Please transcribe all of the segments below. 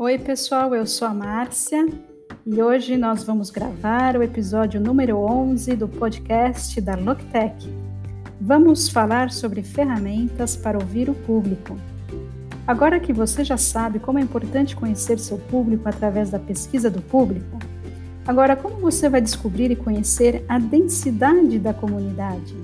Oi, pessoal, eu sou a Márcia e hoje nós vamos gravar o episódio número 11 do podcast da Loctech. Vamos falar sobre ferramentas para ouvir o público. Agora que você já sabe como é importante conhecer seu público através da pesquisa do público, agora como você vai descobrir e conhecer a densidade da comunidade?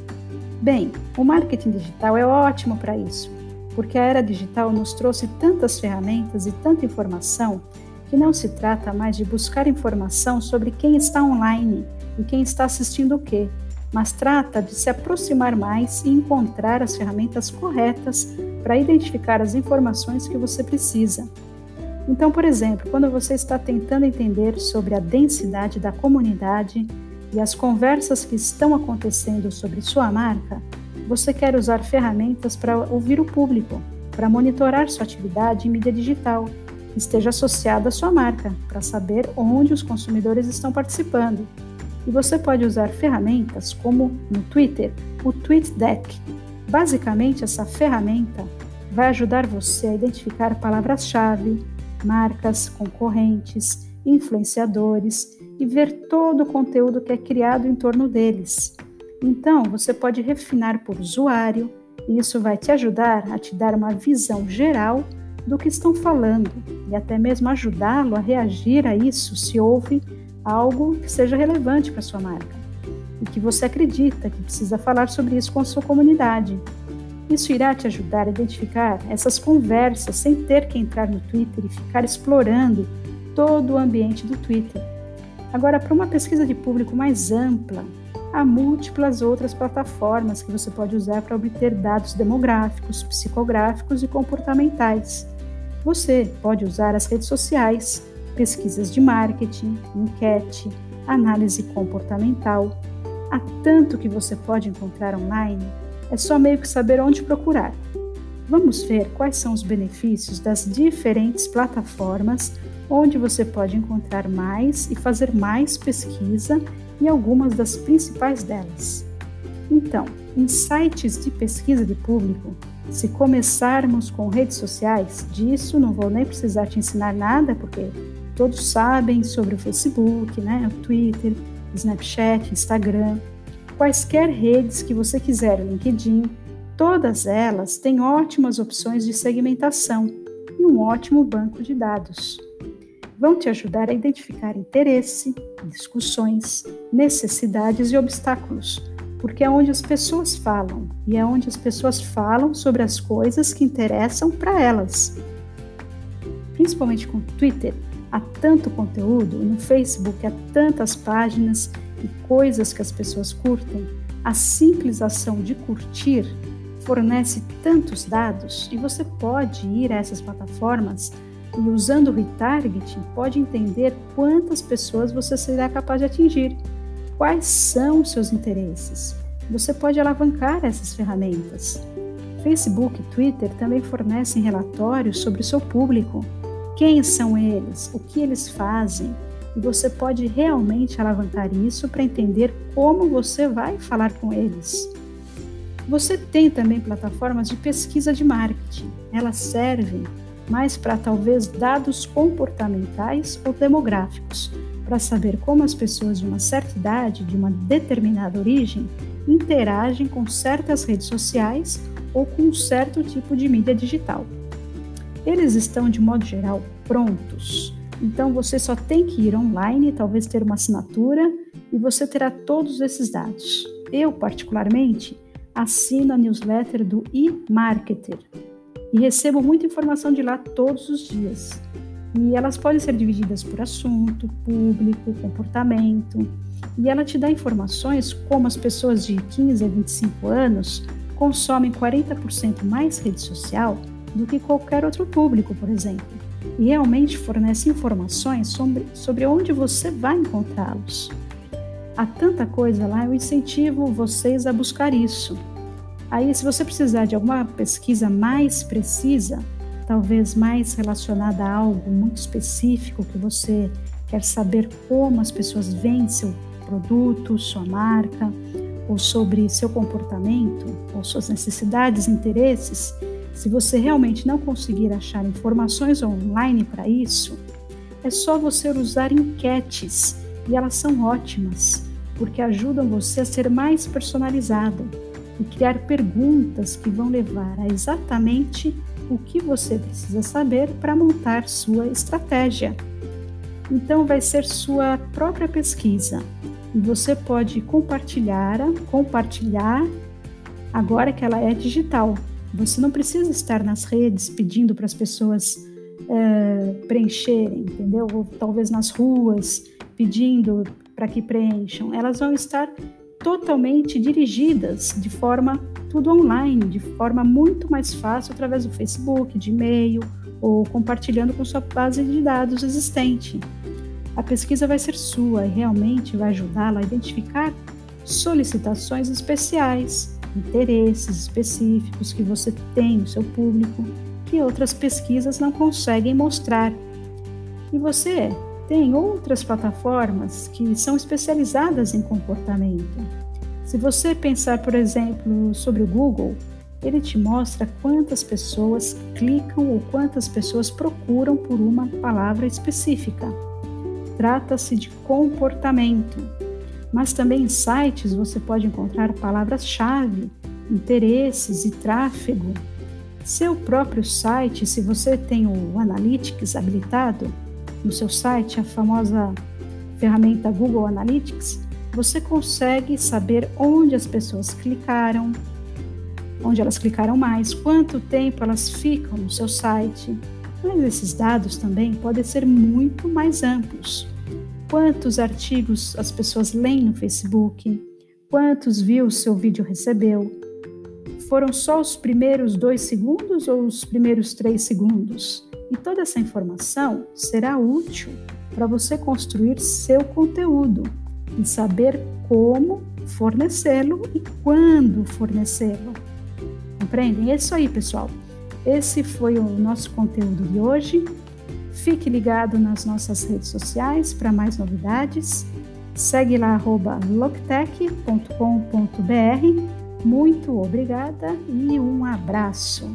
Bem, o marketing digital é ótimo para isso porque a era digital nos trouxe tantas ferramentas e tanta informação que não se trata mais de buscar informação sobre quem está online e quem está assistindo o quê, mas trata de se aproximar mais e encontrar as ferramentas corretas para identificar as informações que você precisa. Então, por exemplo, quando você está tentando entender sobre a densidade da comunidade e as conversas que estão acontecendo sobre sua marca, você quer usar ferramentas para ouvir o público, para monitorar sua atividade em mídia digital, esteja associada à sua marca, para saber onde os consumidores estão participando. E você pode usar ferramentas como no Twitter, o TweetDeck. Basicamente, essa ferramenta vai ajudar você a identificar palavras-chave, marcas, concorrentes, influenciadores e ver todo o conteúdo que é criado em torno deles. Então, você pode refinar por usuário, e isso vai te ajudar a te dar uma visão geral do que estão falando e até mesmo ajudá-lo a reagir a isso se houve algo que seja relevante para sua marca e que você acredita que precisa falar sobre isso com a sua comunidade. Isso irá te ajudar a identificar essas conversas sem ter que entrar no Twitter e ficar explorando todo o ambiente do Twitter. Agora, para uma pesquisa de público mais ampla, há múltiplas outras plataformas que você pode usar para obter dados demográficos, psicográficos e comportamentais. Você pode usar as redes sociais, pesquisas de marketing, enquete, análise comportamental. Há tanto que você pode encontrar online, é só meio que saber onde procurar. Vamos ver quais são os benefícios das diferentes plataformas onde você pode encontrar mais e fazer mais pesquisa e algumas das principais delas. Então, em sites de pesquisa de público, se começarmos com redes sociais, disso não vou nem precisar te ensinar nada, porque todos sabem sobre o Facebook, né, o Twitter, Snapchat, Instagram, quaisquer redes que você quiser, o LinkedIn, todas elas têm ótimas opções de segmentação e um ótimo banco de dados vão te ajudar a identificar interesse, discussões, necessidades e obstáculos, porque é onde as pessoas falam e é onde as pessoas falam sobre as coisas que interessam para elas. Principalmente com o Twitter, há tanto conteúdo, no Facebook há tantas páginas e coisas que as pessoas curtem. A simples ação de curtir fornece tantos dados e você pode ir a essas plataformas e usando o retargeting pode entender quantas pessoas você será capaz de atingir, quais são os seus interesses. Você pode alavancar essas ferramentas. Facebook e Twitter também fornecem relatórios sobre o seu público, quem são eles, o que eles fazem, e você pode realmente alavancar isso para entender como você vai falar com eles. Você tem também plataformas de pesquisa de marketing. Elas servem mas para talvez dados comportamentais ou demográficos, para saber como as pessoas de uma certa idade, de uma determinada origem, interagem com certas redes sociais ou com um certo tipo de mídia digital. Eles estão, de modo geral, prontos. Então você só tem que ir online, talvez ter uma assinatura e você terá todos esses dados. Eu, particularmente, assino a newsletter do eMarketer, e recebo muita informação de lá todos os dias. E elas podem ser divididas por assunto, público, comportamento. E ela te dá informações como as pessoas de 15 a 25 anos consomem 40% mais rede social do que qualquer outro público, por exemplo. E realmente fornece informações sobre, sobre onde você vai encontrá-los. Há tanta coisa lá, eu incentivo vocês a buscar isso. Aí, se você precisar de alguma pesquisa mais precisa, talvez mais relacionada a algo muito específico que você quer saber como as pessoas veem seu produto, sua marca, ou sobre seu comportamento, ou suas necessidades interesses, Se você realmente não conseguir achar informações online para isso, é só você usar enquetes e elas são ótimas, porque ajudam você a ser mais personalizado e criar perguntas que vão levar a exatamente o que você precisa saber para montar sua estratégia. Então vai ser sua própria pesquisa e você pode compartilhar, compartilhar agora que ela é digital. Você não precisa estar nas redes pedindo para as pessoas é, preencherem, entendeu? Ou talvez nas ruas pedindo para que preencham. Elas vão estar totalmente dirigidas de forma tudo online, de forma muito mais fácil através do Facebook, de e-mail ou compartilhando com sua base de dados existente. A pesquisa vai ser sua e realmente vai ajudá-la a identificar solicitações especiais, interesses específicos que você tem no seu público que outras pesquisas não conseguem mostrar. E você tem outras plataformas que são especializadas em comportamento. Se você pensar, por exemplo, sobre o Google, ele te mostra quantas pessoas clicam ou quantas pessoas procuram por uma palavra específica. Trata-se de comportamento, mas também em sites você pode encontrar palavras-chave, interesses e tráfego. Seu próprio site, se você tem o Analytics habilitado no seu site, a famosa ferramenta Google Analytics, você consegue saber onde as pessoas clicaram, onde elas clicaram mais, quanto tempo elas ficam no seu site, mas esses dados também podem ser muito mais amplos. Quantos artigos as pessoas leem no Facebook? Quantos views seu vídeo recebeu? Foram só os primeiros dois segundos ou os primeiros três segundos? E toda essa informação será útil para você construir seu conteúdo e saber como fornecê-lo e quando fornecê-lo. Compreendem? É isso aí, pessoal. Esse foi o nosso conteúdo de hoje. Fique ligado nas nossas redes sociais para mais novidades. Segue lá loctech.com.br. Muito obrigada e um abraço.